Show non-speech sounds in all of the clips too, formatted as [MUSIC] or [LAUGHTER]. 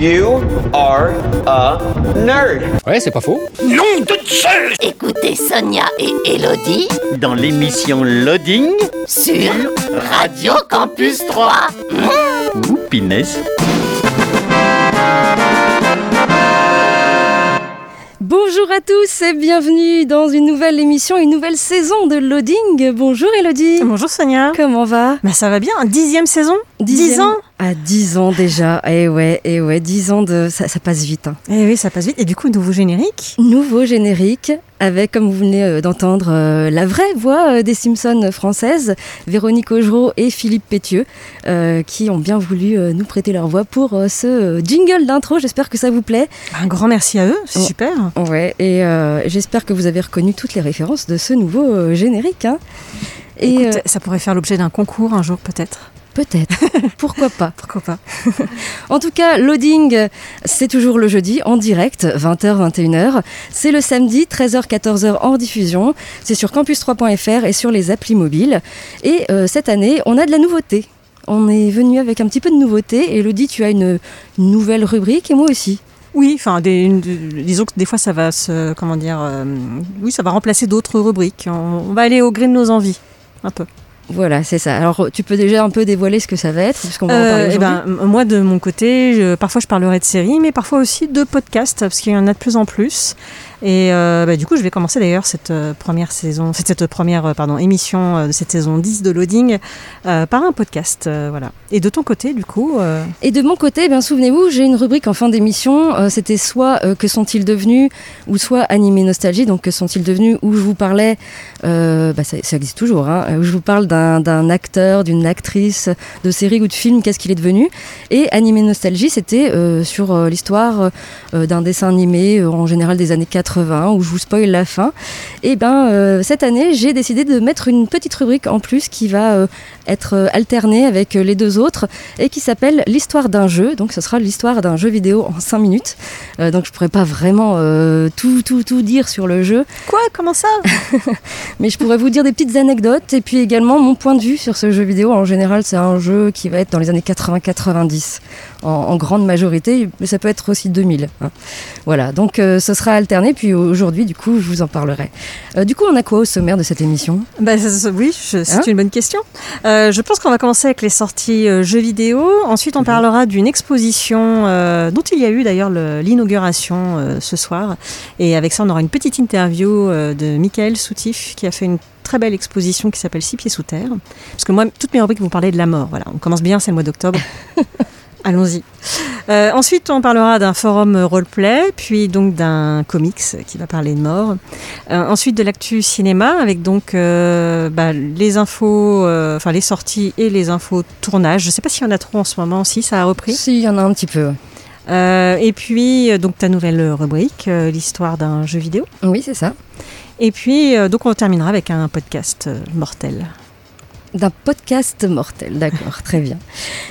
You are a nerd. Ouais, c'est pas faux. Nom de Zeus Écoutez Sonia et Elodie Dans l'émission Loading, sur Radio Campus 3. ou Pinès. Bonjour à tous et bienvenue dans une nouvelle émission, une nouvelle saison de Loading. Bonjour Elodie. Bonjour Sonia. Comment va? Bah ça va bien, dixième saison? Dix Dixième- ans À 10 ans déjà. Eh ouais, eh ouais, 10 ans de. Ça, ça passe vite. hein. Eh oui, ça passe vite. Et du coup, nouveau générique Nouveau générique avec, comme vous venez euh, d'entendre, euh, la vraie voix euh, des Simpsons françaises, Véronique Augereau et Philippe Pétieux, euh, qui ont bien voulu euh, nous prêter leur voix pour ce jingle d'intro. J'espère que ça vous plaît. Un grand merci à eux, c'est Oh. super. Ouais, et j'espère que vous avez reconnu toutes les références de ce nouveau générique. hein. Et Écoute, ça pourrait faire l'objet d'un concours un jour peut-être. Peut-être, [LAUGHS] pourquoi pas. Pourquoi pas [LAUGHS] En tout cas, Loading, c'est toujours le jeudi en direct, 20h, 21h. C'est le samedi, 13h, 14h en diffusion. C'est sur campus3.fr et sur les applis mobiles. Et euh, cette année, on a de la nouveauté. On est venu avec un petit peu de nouveauté. Elodie, tu as une, une nouvelle rubrique et moi aussi. Oui, enfin, des- disons que des fois ça va se, comment dire, euh, oui, ça va remplacer d'autres rubriques. On, on va aller au gré de nos envies, un peu. Voilà, c'est ça. Alors, tu peux déjà un peu dévoiler ce que ça va être, puisqu'on va en Euh, parler eh aujourd'hui? ben, m- moi de mon côté, je- parfois je parlerai de séries, mais parfois aussi de podcasts, parce qu'il y en a de plus en plus. Et euh, bah, du coup, je vais commencer d'ailleurs cette euh, première saison, cette, première euh, pardon, émission de cette saison 10 de Loading par un podcast. voilà. Et de ton côté, du coup, Et de mon côté, eh souvenez-vous, j'ai une rubrique en fin d'émission. C'était soit que sont-ils devenus, ou soit animé nostalgie. Donc que sont-ils devenus, où je vous parlais, bah, ça, existe toujours, hein, où je vous parle d'un acteur, d'une actrice de série ou de film, qu'est-ce qu'il est devenu. Et animé nostalgie, c'était sur l'histoire d'un dessin animé, en général des années 80, où je vous spoil la fin. Et ben euh, cette année, j'ai décidé de mettre une petite rubrique en plus qui va euh, être euh, alternée avec les deux autres et qui s'appelle l'histoire d'un jeu. Donc ce sera l'histoire d'un jeu vidéo en 5 minutes. Euh, donc je pourrais pas vraiment tout, tout, tout dire sur le jeu, quoi? Comment ça? [LAUGHS] Mais je pourrais vous dire des petites anecdotes et puis également mon point de vue sur ce jeu vidéo. En général, c'est un jeu qui va être dans les années 80-90 en, en grande majorité, mais ça peut être aussi 2000. hein. Voilà, donc ce sera alterné. Puis aujourd'hui, du coup, je vous en parlerai. Euh, du coup, on a quoi au sommaire de cette émission? Bah, oui, c'est Hein? une bonne question. Euh, je pense qu'on va commencer avec les sorties euh, jeux vidéo. Ensuite, Mhm. on parlera d'une exposition dont il y a eu d'ailleurs le- l'inauguration ce soir. Et avec ça, on aura une petite interview de Michael Soutif qui a fait une très belle exposition qui s'appelle Six pieds sous terre. Parce que moi, toutes mes rubriques vous parlez de la mort. Voilà, on commence bien, c'est le mois d'octobre. [LAUGHS] Allons-y. Euh, ensuite, on parlera d'un forum roleplay, puis donc d'un comics qui va parler de mort. Euh, ensuite, de l'actu cinéma avec donc euh, bah, les infos, enfin les sorties et les infos tournage. Je sais pas s'il y en a trop en ce moment, si ça a repris. Si, il y en a un petit peu. Et puis donc ta nouvelle rubrique, l'histoire d'un jeu vidéo. Oui, c'est ça. Et puis donc on terminera avec un podcast mortel. D'un podcast mortel, d'accord, [LAUGHS] très bien.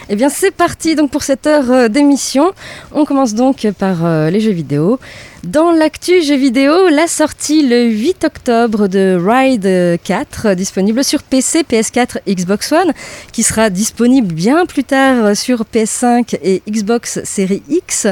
Eh bien, c'est parti donc pour cette heure euh, d'émission. On commence donc par euh, les jeux vidéo. Dans l'actu jeux vidéo, la sortie le 8 octobre de Ride euh, 4, euh, disponible sur PC, PS4, Xbox One, qui sera disponible bien plus tard sur PS5 et Xbox Series X.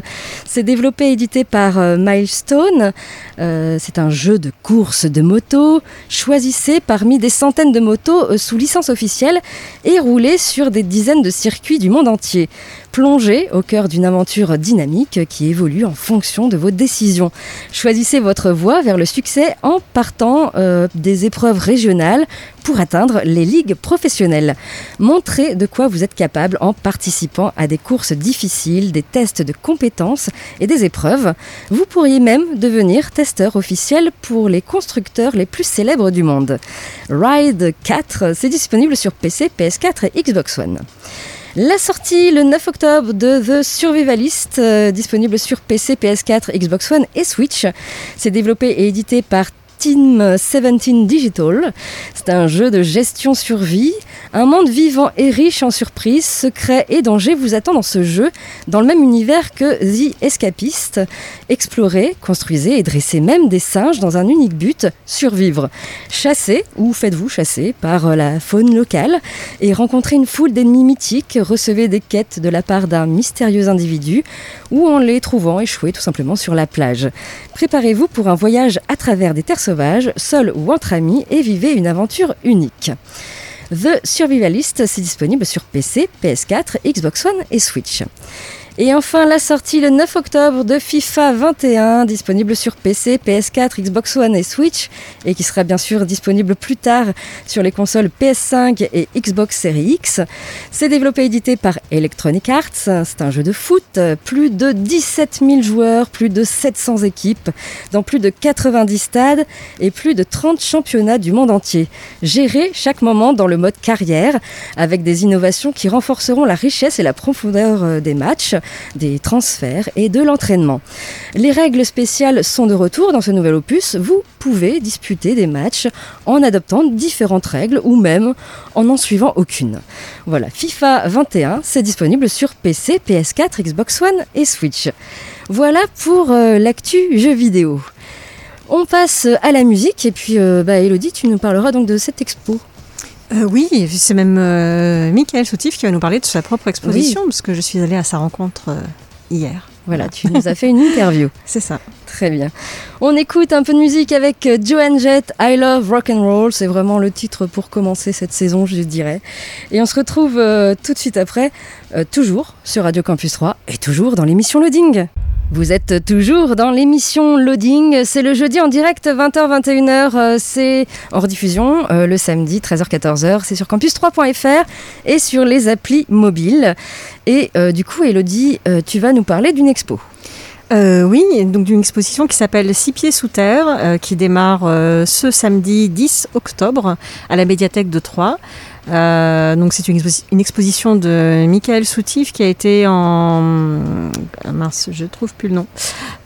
C'est développé et édité par euh, Milestone. Euh, c'est un jeu de course de moto. Choisissez parmi des centaines de motos euh, sous licence officielle et roulez sur des dizaines de circuits du monde entier. Plongez au cœur d'une aventure dynamique qui évolue en fonction de vos décisions. Choisissez votre voie vers le succès en partant euh, des épreuves régionales pour atteindre les ligues professionnelles. Montrez de quoi vous êtes capable en participant à des courses difficiles, des tests de compétences et des épreuves. Vous pourriez même devenir testeur officiel pour les constructeurs les plus célèbres du monde. Ride 4, c'est disponible sur PC, PS4 et Xbox One. La sortie le 9 octobre de The Survivalist, euh, disponible sur PC, PS4, Xbox One et Switch. C'est développé et édité par Team 17 Digital. C'est un jeu de gestion survie. Un monde vivant et riche en surprises, secrets et dangers vous attend dans ce jeu, dans le même univers que The Escapist. Explorez, construisez et dressez même des singes dans un unique but, survivre. Chassez, ou faites-vous chasser, par la faune locale et rencontrez une foule d'ennemis mythiques, recevez des quêtes de la part d'un mystérieux individu ou en les trouvant échoués tout simplement sur la plage. Préparez-vous pour un voyage à travers des terres sauvages, seul ou entre amis, et vivez une aventure unique. The Survivalist, c'est disponible sur PC, PS4, Xbox One et Switch. Et enfin, la sortie le 9 octobre de FIFA 21, disponible sur PC, PS4, Xbox One et Switch, et qui sera bien sûr disponible plus tard sur les consoles PS5 et Xbox Series X. C'est développé et édité par Electronic Arts. C'est un jeu de foot, plus de 17 000 joueurs, plus de 700 équipes, dans plus de 90 stades et plus de 30 championnats du monde entier. Géré chaque moment dans le mode carrière, avec des innovations qui renforceront la richesse et la profondeur euh, des matchs des transferts et de l'entraînement. Les règles spéciales sont de retour dans ce nouvel opus. Vous pouvez disputer des matchs en adoptant différentes règles ou même en n'en suivant aucune. Voilà, FIFA 21, c'est disponible sur PC, PS4, Xbox One et Switch. Voilà pour euh, l'actu jeux vidéo. On passe à la musique et puis euh, bah, Elodie, tu nous parleras donc de cette expo. Euh, oui, c'est même euh, Michael Soutif qui va nous parler de sa propre exposition, parce que je suis allée à sa rencontre euh, hier. Voilà, tu nous as fait une interview. [LAUGHS] C'est ça. Très bien. On écoute un peu de musique avec Joan Jett, I Love Rock and Roll. C'est vraiment le titre pour commencer cette saison, je dirais. Et on se retrouve tout de suite après, toujours sur Radio Campus 3 et toujours dans l'émission Loading. Vous êtes toujours dans l'émission Loading. C'est le jeudi en direct 20h-21h. C'est en rediffusion euh, le samedi 13h-14h. C'est sur campus3.fr et sur les applis mobiles. Et euh, du coup, Elodie, euh, tu vas nous parler d'une expo. Euh, oui, donc d'une exposition qui s'appelle Six pieds sous terre, euh, qui démarre euh, ce samedi 10 octobre à la médiathèque de Troyes. Euh, donc c'est une, exposi- une exposition de Michael Soutif qui a été en ah mince, je trouve plus le nom.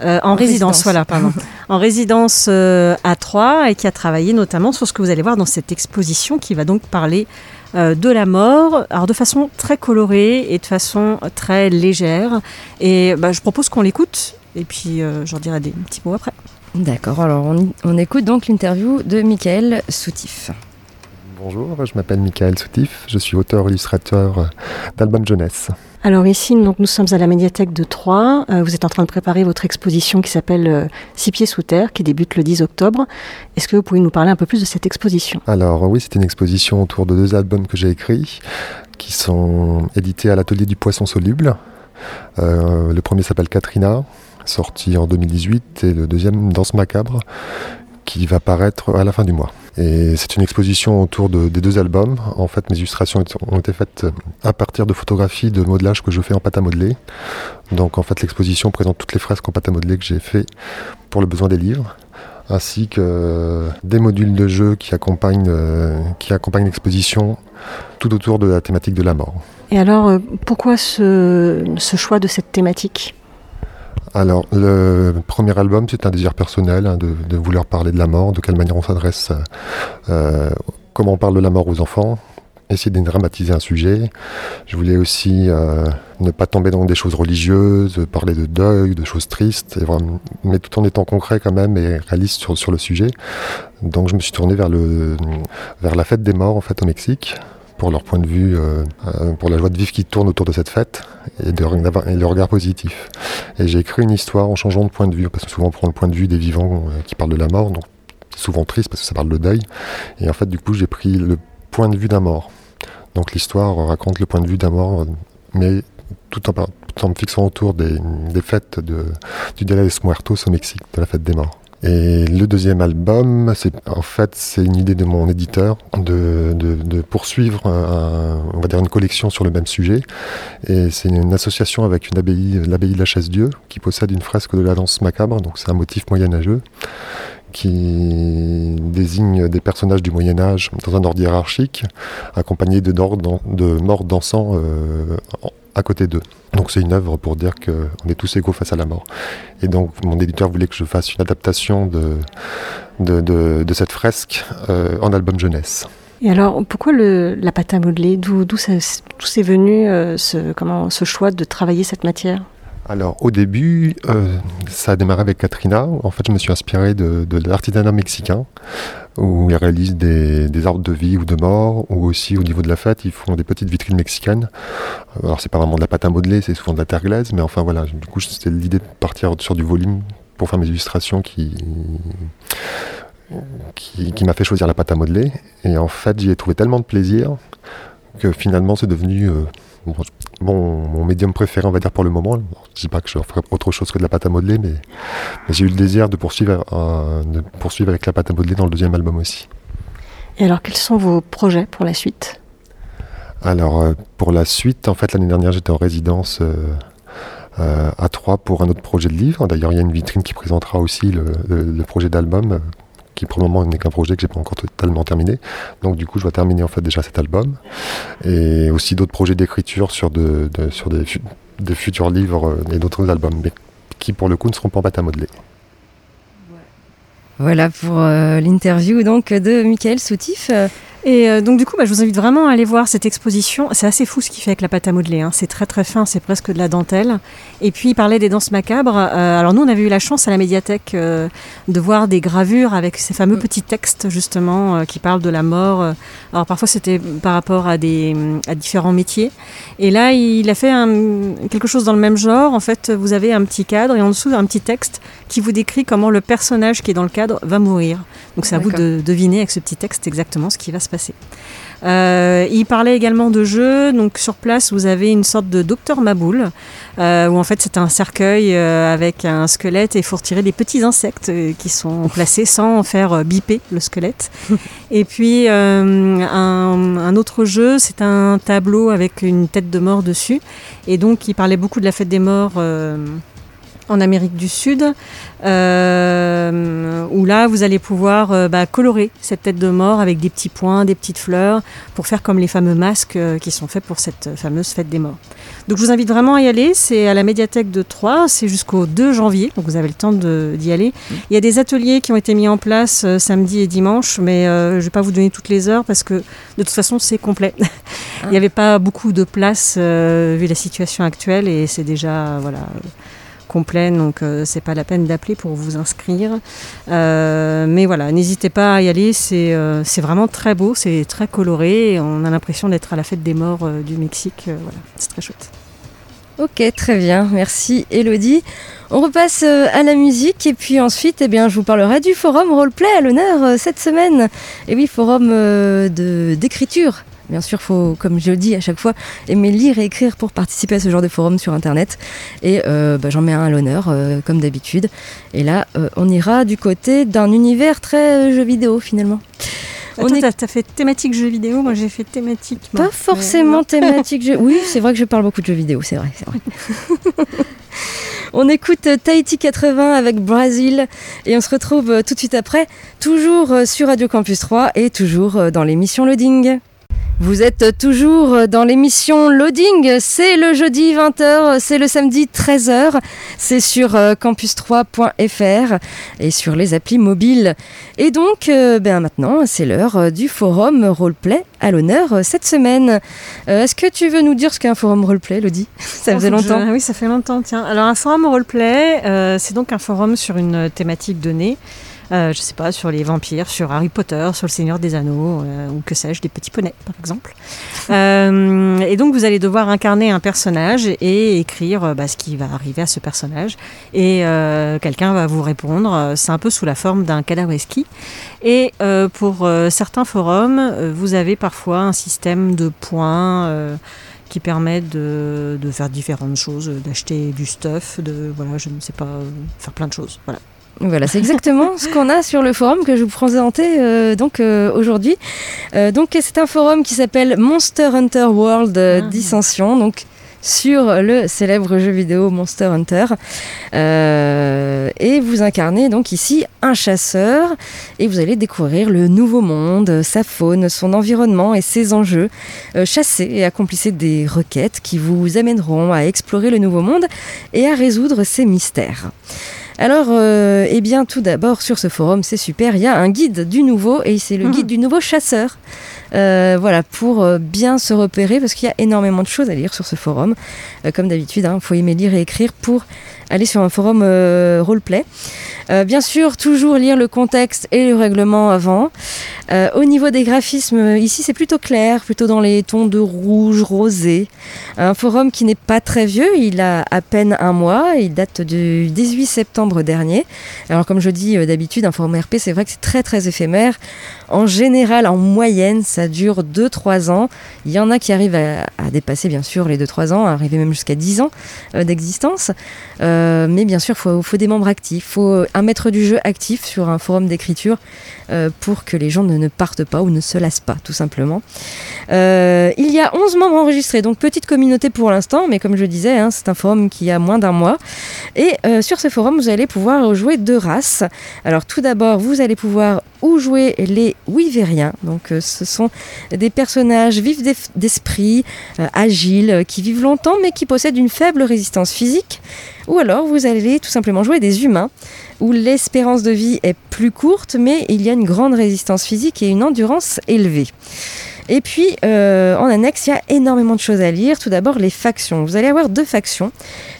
Euh, en, En résidence, résidence. voilà, pardon. [LAUGHS] en résidence euh, à Troyes et qui a travaillé notamment sur ce que vous allez voir dans cette exposition qui va donc parler de la mort, alors de façon très colorée et de façon très légère. Et bah, je propose qu'on l'écoute et puis j'en dirai des petits mots après. D'accord, alors on, on écoute donc l'interview de Michael Soutif. Bonjour, je m'appelle Michael Soutif, je suis auteur-illustrateur d'albums jeunesse. Alors ici, donc, nous sommes à la médiathèque de Troyes. Euh, vous êtes en train de préparer votre exposition qui s'appelle euh, Six pieds sous terre, qui débute le 10 octobre. Est-ce que vous pouvez nous parler un peu plus de cette exposition? Alors oui, c'est une exposition autour de deux albums que j'ai écrits, qui sont édités à l'atelier du poisson soluble. Euh, le premier s'appelle Katrina, sorti en 2018, et le deuxième Danse macabre, qui va paraître à la fin du mois. Et c'est une exposition autour de- des deux albums. En fait, mes illustrations ont été faites à partir de photographies de modelage que je fais en pâte à modeler. Donc en fait, l'exposition présente toutes les fresques en pâte à modeler que j'ai fait pour le besoin des livres, ainsi que euh, des modules de jeu qui accompagnent, euh, qui accompagnent l'exposition tout autour de la thématique de la mort. Et alors, euh, pourquoi ce choix de cette thématique? Alors, le premier album, c'est un désir personnel hein, de, vouloir parler de la mort, de quelle manière on s'adresse, euh, comment on parle de la mort aux enfants, essayer de dramatiser un sujet. Je voulais aussi euh, ne pas tomber dans des choses religieuses, parler de deuil, de choses tristes, mais tout en étant concret quand même et réaliste sur, sur le sujet. Donc je me suis tourné vers, le, vers la fête des morts en fait au Mexique pour leur point de vue, euh, euh, pour la joie de vivre qui tourne autour de cette fête et, de, et le regard positif. Et j'ai écrit une histoire en changeant de point de vue, parce que souvent on prend le point de vue des vivants euh, qui parlent de la mort, donc souvent triste parce que ça parle de deuil. Et en fait, du coup, j'ai pris le point de vue d'un mort. Donc l'histoire raconte le point de vue d'un mort, mais tout en, me fixant autour des, fêtes du Dia de Muertos au Mexique, de la fête des morts. Et le deuxième album, c'est en fait c'est une idée de mon éditeur de, de, de poursuivre un- on va dire une collection sur le même sujet. Et c'est une association avec une abbaye, l'abbaye de la Chasse-Dieu, qui possède une fresque de la danse macabre, donc c'est un motif moyenâgeux qui désigne des personnages du Moyen Âge dans un ordre hiérarchique, accompagnés de, de morts dansant euh, à côté d'eux. Donc c'est une œuvre pour dire qu'on est tous égaux face à la mort. Et donc mon éditeur voulait que je fasse une adaptation de, de, de, de cette fresque euh, en album jeunesse. Et alors, pourquoi le, la pâte à modeler? D'où c'est venu euh, ce, comment, ce choix de travailler cette matière? Alors au début, euh, ça a démarré avec Katrina. En fait, je me suis inspiré de, de l'artisanat mexicain, où ils réalisent des, des arbres de vie ou de mort, ou aussi au niveau de la fête, ils font des petites vitrines mexicaines. Alors c'est pas vraiment de la pâte à modeler, c'est souvent de la terre glaise, mais enfin voilà, du coup c'était l'idée de partir sur du volume pour faire mes illustrations qui m'a fait choisir la pâte à modeler. Et en fait, j'y ai trouvé tellement de plaisir que finalement c'est devenu euh, bon, mon, mon médium préféré, on va dire, pour le moment. Je dis pas que je ferai autre chose que de la pâte à modeler, mais, mais j'ai eu le désir de poursuivre, euh, de poursuivre avec la pâte à modeler dans le deuxième album aussi. Et alors, quels sont vos projets pour la suite? Alors, euh, pour la suite, en fait, l'année dernière, j'étais en résidence euh, à Troyes pour un autre projet de livre. D'ailleurs, il y a une vitrine qui présentera aussi le, le- le projet d'album, qui pour le moment n'est qu'un projet que j'ai pas encore totalement terminé. Donc, du coup, je dois terminer en fait déjà cet album. Et aussi d'autres projets d'écriture sur, de, sur des futurs livres euh, et d'autres albums, mais qui pour le coup ne seront pas en pâte à modeler. Voilà pour euh, l'interview donc de Michael Soutif. Et euh, donc du coup, bah, je vous invite vraiment à aller voir cette exposition. C'est assez fou ce qu'il fait avec la pâte à modeler. hein. C'est très très fin, c'est presque de la dentelle. Et puis il parlait des danses macabres. Euh, alors nous, on avait eu la chance à la médiathèque euh, de voir des gravures avec ces fameux petits textes justement qui parlent de la mort. Alors parfois c'était par rapport à des à différents métiers. Et là, il a fait un- quelque chose dans le même genre. En fait, vous avez un petit cadre et en dessous un petit texte qui vous décrit comment le personnage qui est dans le cadre va mourir. Donc c'est à vous de deviner avec ce petit texte exactement ce qui va se passer. Euh, il parlait également de jeux. Donc sur place, vous avez une sorte de docteur Maboul, euh, où en fait c'est un cercueil euh, avec un squelette et il faut retirer des petits insectes qui sont [LAUGHS] placés sans faire biper le squelette. [LAUGHS] et puis un, un autre jeu, c'est un tableau avec une tête de mort dessus. Et donc il parlait beaucoup de la fête des morts. En Amérique du Sud, euh, où là vous allez pouvoir euh, bah, colorer cette tête de mort avec des petits points, des petites fleurs, pour faire comme les fameux masques euh, qui sont faits pour cette fameuse fête des morts. Donc je vous invite vraiment à y aller, c'est à la médiathèque de Troyes, c'est jusqu'au 2 janvier, donc vous avez le temps d'y aller. Il y a des ateliers qui ont été mis en place samedi et dimanche, mais je ne vais pas vous donner toutes les heures parce que de toute façon c'est complet. [LAUGHS] Il n'y avait pas beaucoup de place vu la situation actuelle et c'est déjà voilà complet, donc euh, c'est pas la peine d'appeler pour vous inscrire. Euh, mais voilà, n'hésitez pas à y aller, c'est euh, vraiment très beau, c'est très coloré, on a l'impression d'être à la fête des morts du Mexique. voilà, c'est très chouette. Ok, très bien, merci Elodie. On repasse à la musique et puis ensuite, eh bien, je vous parlerai du forum roleplay à l'honneur cette semaine. Et oui, forum d'écriture. Bien sûr, faut, comme je le dis à chaque fois, aimer lire et écrire pour participer à ce genre de forum sur Internet. Et euh, bah, j'en mets un à l'honneur, euh, comme d'habitude. Et là, euh, on ira du côté d'un univers très jeu vidéo finalement. On On est- t'as fait thématique jeu vidéo, moi j'ai fait thématique. Pas forcément thématique jeu. Oui, c'est vrai que je parle beaucoup de jeux vidéo, c'est vrai, c'est vrai. [LAUGHS] on écoute Tahiti 80 avec Brésil et on se retrouve tout de suite après, toujours sur Radio Campus 3 et toujours dans l'émission Loading. Vous êtes toujours dans l'émission Loading, c'est le jeudi 20h, c'est le samedi 13h, c'est sur euh, campus3.fr et sur les applis mobiles. Et donc, euh, ben maintenant, c'est l'heure euh, du forum roleplay à l'honneur cette semaine. Euh, Est-ce que tu veux nous dire ce qu'est un forum roleplay, Lodi? Ça faisait je- longtemps. Oui, ça fait longtemps. Tiens, alors un forum roleplay, euh, c'est donc un forum sur une thématique donnée. Euh, je sais pas, sur les vampires, sur Harry Potter, sur le Seigneur des Anneaux, euh, ou que sais-je, des petits poneys, par exemple. [LAUGHS] Euh, et donc, vous allez devoir incarner un personnage et écrire bah, ce qui va arriver à ce personnage. Et euh, quelqu'un va vous répondre. C'est un peu sous la forme d'un Kadaweski. Et euh, pour certains forums, vous avez parfois un système de points. euh, qui permet de, de faire différentes choses, d'acheter du stuff, de voilà, je ne sais pas, faire plein de choses. Voilà. Voilà, c'est exactement ce qu'on a sur le forum que je vous présentais euh, donc euh, aujourd'hui. Euh, donc c'est un forum qui s'appelle Monster Hunter World Ah. Dissension, donc sur le célèbre jeu vidéo Monster Hunter. Euh, et vous incarnez donc ici un chasseur et vous allez découvrir le nouveau monde, sa faune, son environnement et ses enjeux. Euh, chassez et accomplissez des requêtes qui vous amèneront à explorer le nouveau monde et à résoudre ses mystères. Alors, euh, eh bien, tout d'abord, sur ce forum, c'est super, il y a un guide du nouveau, et c'est le Mhm. guide du nouveau chasseur. Euh, voilà, pour euh, bien se repérer, parce qu'il y a énormément de choses à lire sur ce forum. Euh, comme d'habitude, il faut aimer lire et écrire pour aller sur un forum euh, roleplay. Euh, bien sûr, toujours lire le contexte et le règlement avant. Euh, au niveau des graphismes, ici c'est plutôt clair, plutôt dans les tons de rouge, rosé. Un forum qui n'est pas très vieux, il a à peine un mois, il date du 18 septembre dernier. Alors comme je dis d'habitude, un forum RP, c'est vrai que c'est très très éphémère. En général, en moyenne, ça dure 2-3 ans. Il y en a qui arrivent à, dépasser bien sûr les 2-3 ans, arriver même jusqu'à 10 ans d'existence. Mais bien sûr, il faut, des membres actifs, il faut un maître du jeu actif sur un forum d'écriture euh, pour que les gens ne, partent pas ou ne se lassent pas, tout simplement. Euh, il y a 11 membres enregistrés, donc petite communauté pour l'instant, mais comme je disais, hein, c'est un forum qui a moins d'un mois. Et euh, sur ce forum, vous allez pouvoir jouer deux races. Alors tout d'abord, vous allez pouvoir ou jouer les Wyveriens, donc euh, ce sont des personnages vifs d'esprit, euh, agiles, euh, qui vivent longtemps mais qui possèdent une faible résistance physique. Ou alors vous allez tout simplement jouer des humains, où l'espérance de vie est plus courte, mais il y a une grande résistance physique et une endurance élevée. Et puis, euh, en annexe, il y a énormément de choses à lire. Tout d'abord, les factions. Vous allez avoir deux factions.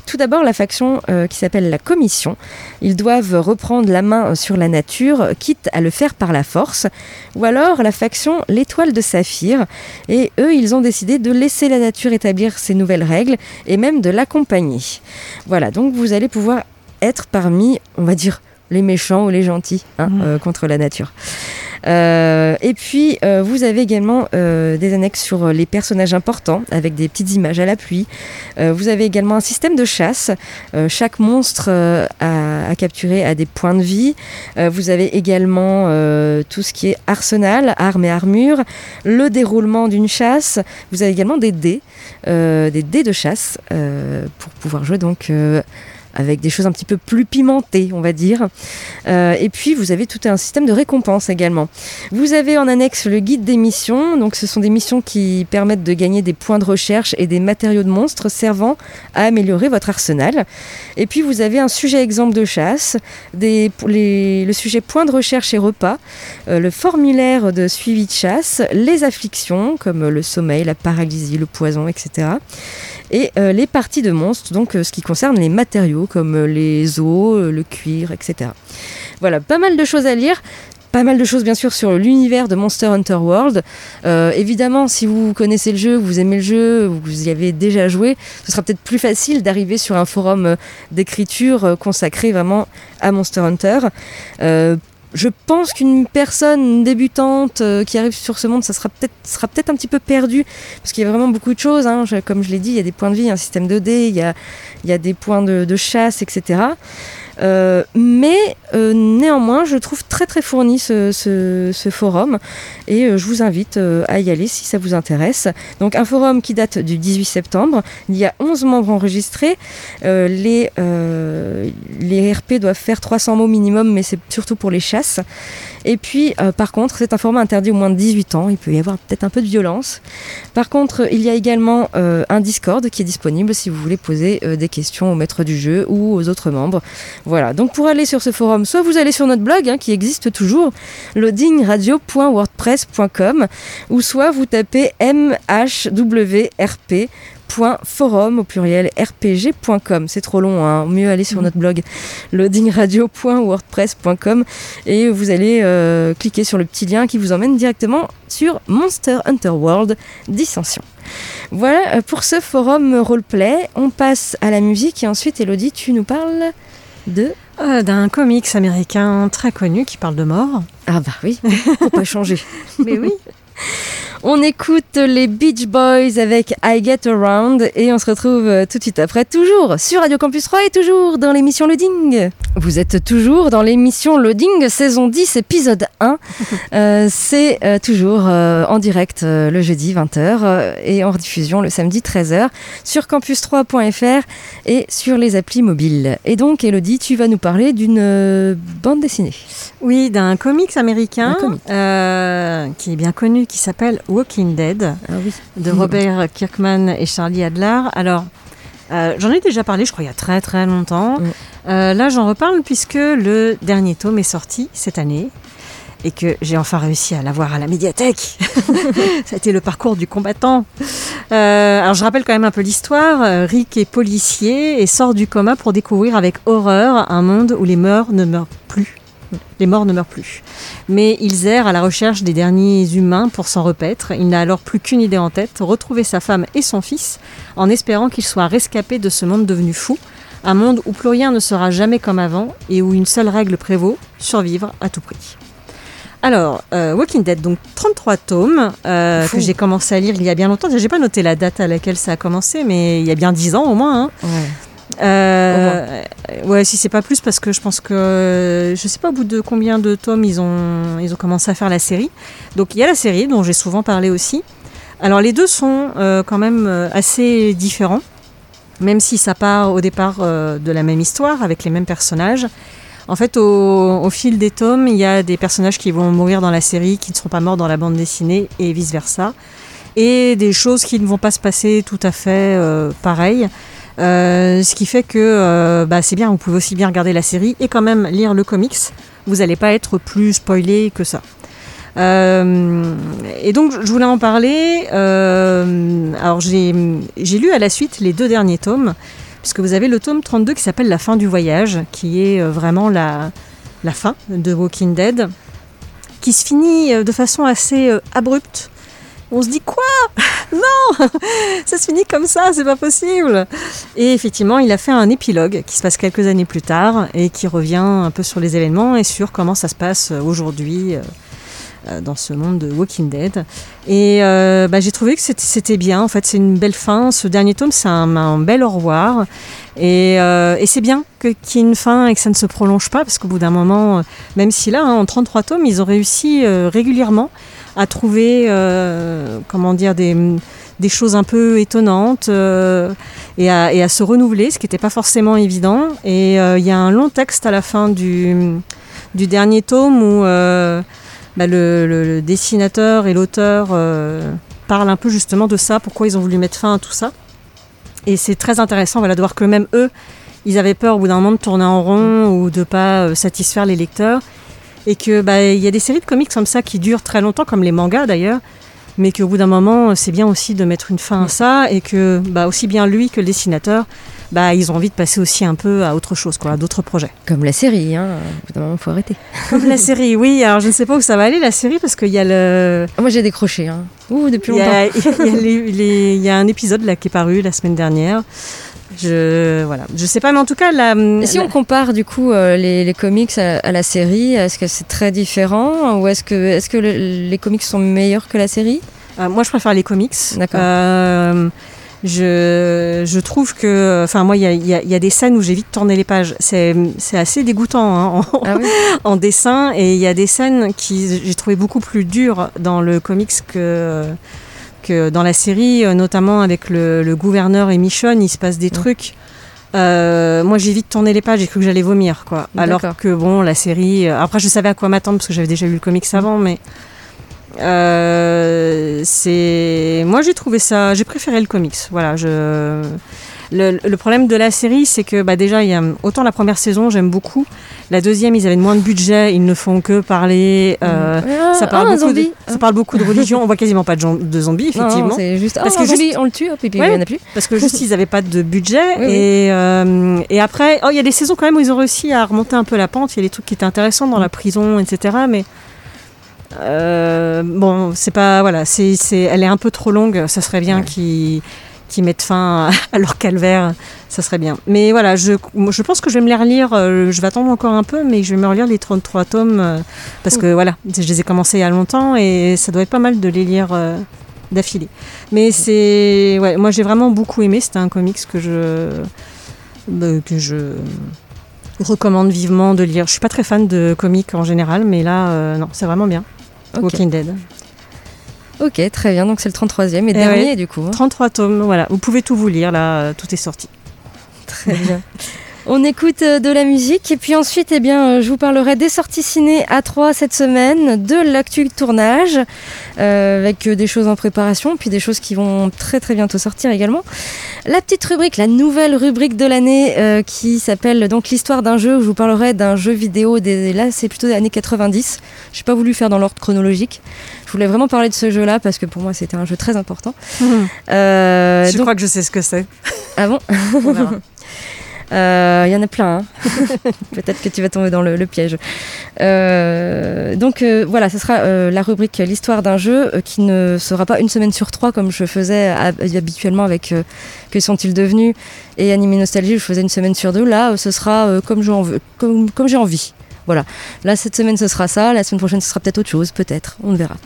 Tout d'abord, la faction euh, qui s'appelle la Commission. Ils doivent reprendre la main sur la nature, quitte à le faire par la force. Ou alors, la faction l'Étoile de Saphir. Et eux, ils ont décidé de laisser la nature établir ses nouvelles règles et même de l'accompagner. Voilà, donc vous allez pouvoir être parmi, on va dire, les méchants ou les gentils hein, Mhm. euh, contre la nature. Euh, et puis, euh, vous avez également des annexes sur les personnages importants avec des petites images à l'appui. Vous avez également un système de chasse. Chaque monstre à, à capturer a des points de vie. Vous avez également tout ce qui est arsenal, armes et armures, le déroulement d'une chasse. Vous avez également des dés, des dés de chasse pour pouvoir jouer donc. Avec des choses un petit peu plus pimentées, on va dire. Euh, et puis, vous avez tout un système de récompenses également. Vous avez en annexe le guide des missions. Donc, ce sont des missions qui permettent de gagner des points de recherche et des matériaux de monstres servant à améliorer votre arsenal. Et puis, vous avez un sujet exemple de chasse, le sujet points de recherche et repas, euh, le formulaire de suivi de chasse, les afflictions comme le sommeil, la paralysie, le poison, etc. Et euh, les parties de monstres, donc euh, ce qui concerne les matériaux comme euh, les os, le cuir, etc. Voilà, pas mal de choses à lire. Pas mal de choses bien sûr sur l'univers de Monster Hunter World. Évidemment, si vous connaissez le jeu, vous aimez le jeu, vous y avez déjà joué, ce sera peut-être plus facile d'arriver sur un forum d'écriture consacré vraiment à Monster Hunter. Je pense qu'une personne débutante euh, qui arrive sur ce monde, ça sera peut-être sera peut-être un petit peu perdu parce qu'il y a vraiment beaucoup de choses. hein. Comme je l'ai dit, il y a des points de vie, un système de dés, il y a, il y a des points de chasse, etc. Euh, mais euh, néanmoins, je trouve très très fourni ce, forum et euh, je vous invite à y aller si ça vous intéresse. Donc un forum qui date du 18 septembre, il y a 11 membres enregistrés. Les, les RP doivent faire 300 mots minimum, mais c'est surtout pour les chasses. Et puis, euh, par contre, c'est un format interdit au moins de 18 ans. Il peut y avoir peut-être un peu de violence. Par contre, il y a également euh, un Discord qui est disponible si vous voulez poser euh, des questions au maître du jeu ou aux autres membres. Voilà. Donc, pour aller sur ce forum, soit vous allez sur notre blog hein, qui existe toujours, loadingradio.wordpress.com, ou soit vous tapez mhwrp forum au pluriel rpg.com c'est trop long hein. mieux aller sur notre blog [LAUGHS] loadingradio.wordpress.com et vous allez euh, cliquer sur le petit lien qui vous emmène directement sur Monster Hunter World Dissension voilà euh, pour ce forum roleplay on passe à la musique et ensuite Elodie tu nous parles de Euh, D'un comics américain très connu qui parle de mort. ah bah oui faut pas changer [LAUGHS] Mais oui. [LAUGHS] On écoute les Beach Boys avec I Get Around et on se retrouve euh, tout de suite après, toujours sur Radio Campus 3 et toujours dans l'émission Loading. Vous êtes toujours dans l'émission Loading, saison 10, épisode 1. [LAUGHS] Euh, C'est euh, toujours euh, en direct le jeudi 20h euh, et en rediffusion le samedi 13h sur campus3.fr et sur les applis mobiles. Et donc, Elodie, tu vas nous parler d'une bande dessinée. Oui, d'un comics américain comic. qui est bien connu, qui s'appelle Walking Dead, Ah oui. de Robert Kirkman et Charlie Adler. Alors, euh, j'en ai déjà parlé, je crois, il y a très très longtemps. Mm. Euh, là, j'en reparle puisque le dernier tome est sorti cette année et que j'ai enfin réussi à l'avoir à la médiathèque. [LAUGHS] Ça a été le parcours du combattant. Euh, alors je rappelle quand même un peu l'histoire. Rick est policier et sort du coma pour découvrir avec horreur un monde où les morts ne meurent plus. Les morts ne meurent plus. Mais ils errent à la recherche des derniers humains pour s'en repaître. Il n'a alors plus qu'une idée en tête, retrouver sa femme et son fils, en espérant qu'ils soient rescapés de ce monde devenu fou, un monde où plus rien ne sera jamais comme avant et où une seule règle prévaut, survivre à tout prix. Alors, euh, Walking Dead, donc 33 tomes euh, que j'ai commencé à lire il y a bien longtemps. J'ai pas noté la date à laquelle ça a commencé, mais il y a bien 10 ans au moins. Hein. Ouais. Euh, ouais, si c'est pas plus, parce que je pense que je sais pas au bout de combien de tomes ils ont, ils ont commencé à faire la série. Donc il y a la série dont j'ai souvent parlé aussi. Alors les deux sont euh, quand même euh, assez différents, même si ça part au départ euh, de la même histoire avec les mêmes personnages. En fait, au, fil des tomes, il y a des personnages qui vont mourir dans la série, qui ne seront pas morts dans la bande dessinée, et vice versa. Et des choses qui ne vont pas se passer tout à fait pareil. Euh, ce qui fait que euh, bah, c'est bien, vous pouvez aussi bien regarder la série et quand même lire le comics. Vous n'allez pas être plus spoilé que ça. Euh, et donc je voulais en parler. Euh, alors j'ai lu à la suite les deux derniers tomes, puisque vous avez le tome 32 qui s'appelle La fin du voyage, qui est euh, vraiment la, fin de Walking Dead, qui se finit euh, de façon assez euh, abrupte. On se dit quoi? Non [LAUGHS] Ça se finit comme ça, c'est pas possible Et effectivement, il a fait un épilogue qui se passe quelques années plus tard et qui revient un peu sur les événements et sur comment ça se passe euh, aujourd'hui euh, euh, dans ce monde de Walking Dead. Et bah, j'ai trouvé que c'était- bien. En fait, c'est une belle fin. Ce dernier tome, c'est un, bel au revoir. Et, c'est bien qu'il y ait une fin et que ça ne se prolonge pas, parce qu'au bout d'un moment, même si là, hein, en 33 tomes, ils ont réussi régulièrement à trouver, euh, comment dire, des, des choses un peu étonnantes euh, et, à, se renouveler, ce qui n'était pas forcément évident. Et euh, il y a un long texte à la fin du, dernier tome où bah, le, dessinateur et l'auteur parlent un peu justement de ça, pourquoi ils ont voulu mettre fin à tout ça. Et c'est très intéressant voilà, de voir que même eux, ils avaient peur au bout d'un moment de tourner en rond ou de pas euh, satisfaire les lecteurs. Et que bah, il y a des séries de comics comme ça qui durent très longtemps, comme les mangas d'ailleurs, mais qu'au bout d'un moment, c'est bien aussi de mettre une fin à ça et que bah, aussi bien lui que le dessinateur, bah, ils ont envie de passer aussi un peu à autre chose, quoi, à d'autres projets. Comme la série, hein. Au bout d'un moment, faut arrêter. Comme la [LAUGHS] série, oui. Alors je ne sais pas où ça va aller la série parce qu'il y a le, Ah, Moi, j'ai décroché, hein. Ouh, depuis il y, longtemps. a, [LAUGHS] il y a les- les- il y a un épisode là qui est paru la semaine dernière. Je voilà, je sais pas, mais en tout cas la. Et si la- on compare du coup euh, les, les comics à, à la série, est-ce que c'est très différent ou est-ce que, est-ce que le- les comics sont meilleurs que la série? Euh, moi, je préfère les comics. D'accord. Euh, je, je trouve que, enfin, moi, il y a, y a- y a des scènes où j'ai vite tourné les pages. C'est c'est assez dégoûtant hein, en, Ah oui [LAUGHS] en dessin, et il y a des scènes qui j'ai trouvé beaucoup plus dures dans le comics que que dans la série, euh, notamment avec le, le gouverneur et Michonne, il se passe des trucs. Euh, moi, j'ai vite tourné les pages, j'ai cru que j'allais vomir, quoi. Alors que bon, la série. euh, Après, je savais à quoi m'attendre parce que j'avais déjà lu le comics avant, mais euh, c'est. Moi, j'ai trouvé ça. J'ai préféré le comics. Voilà. Je. Le, le problème de la série, c'est que bah, déjà, il y a autant la première saison, j'aime beaucoup. La deuxième, ils avaient moins de budget, ils ne font que parler. euh, Ah, ça, parle ah, beaucoup de, ça parle beaucoup de religion. On voit quasiment pas de, gens- de zombies, effectivement. non, c'est juste. Parce ah, que un zombie, juste- on le tue, hop, et puis Ouais. il n'y en a plus. Parce que juste, ils n'avaient pas de budget. [LAUGHS] Oui, oui. Et, euh, et après, oh, il y a des saisons quand même où ils ont réussi à remonter un peu la pente. Il y a des trucs qui étaient intéressants dans la prison, etc. Mais euh, bon, c'est pas. Voilà, c'est, c'est, elle est un peu trop longue. Ça serait bien qu'ils, qu'ils mettent fin à leur calvaire. Ça serait bien. Mais voilà, je, je pense que je vais me les relire. euh, je vais attendre encore un peu, mais je vais me relire les 33 tomes. euh, parce que voilà, je les ai commencés il y a longtemps et ça doit être pas mal de les lire. euh, d'affilée. Mais c'est ouais, moi j'ai vraiment beaucoup aimé, c'était un comics que je bah, que je recommande vivement de lire. Je suis pas très fan de comics en général, mais là non, c'est vraiment bien. Ok. Walking Dead. Ok, très bien. Donc c'est le 33e et, Eh dernier ouais. du coup. hein. 33 tomes, voilà. Vous pouvez tout vous lire là, tout est sorti. Très bien. On écoute euh, de la musique et puis ensuite, eh bien, euh, je vous parlerai des sorties ciné à 3 cette semaine, de l'actu tournage, euh, avec des choses en préparation, puis des choses qui vont très très bientôt sortir également. La petite rubrique, la nouvelle rubrique de l'année euh, qui s'appelle donc l'histoire d'un jeu. Où je vous parlerai d'un jeu vidéo. Des, là, c'est plutôt des années 90. J'ai pas voulu faire dans l'ordre chronologique. Je voulais vraiment parler de ce jeu-là parce que pour moi c'était un jeu très important. [LAUGHS] Euh, je donc- crois que je sais ce que c'est. Ah bon. [LAUGHS] [LAUGHS] Euh, Il y en a plein. hein. Peut-être que tu vas tomber dans le, le piège. Euh, donc euh, voilà, ce sera euh, la rubrique l'histoire d'un jeu euh, qui ne sera pas une semaine sur trois comme je faisais hab- habituellement avec euh, Que sont-ils devenus et Animé Nostalgie où je faisais une semaine sur deux. Là, euh, ce sera euh, comme j'ai envie. Comme, comme j'ai envie. Voilà. Là, cette semaine, ce sera ça. La semaine prochaine, ce sera peut-être autre chose. Peut-être. On verra.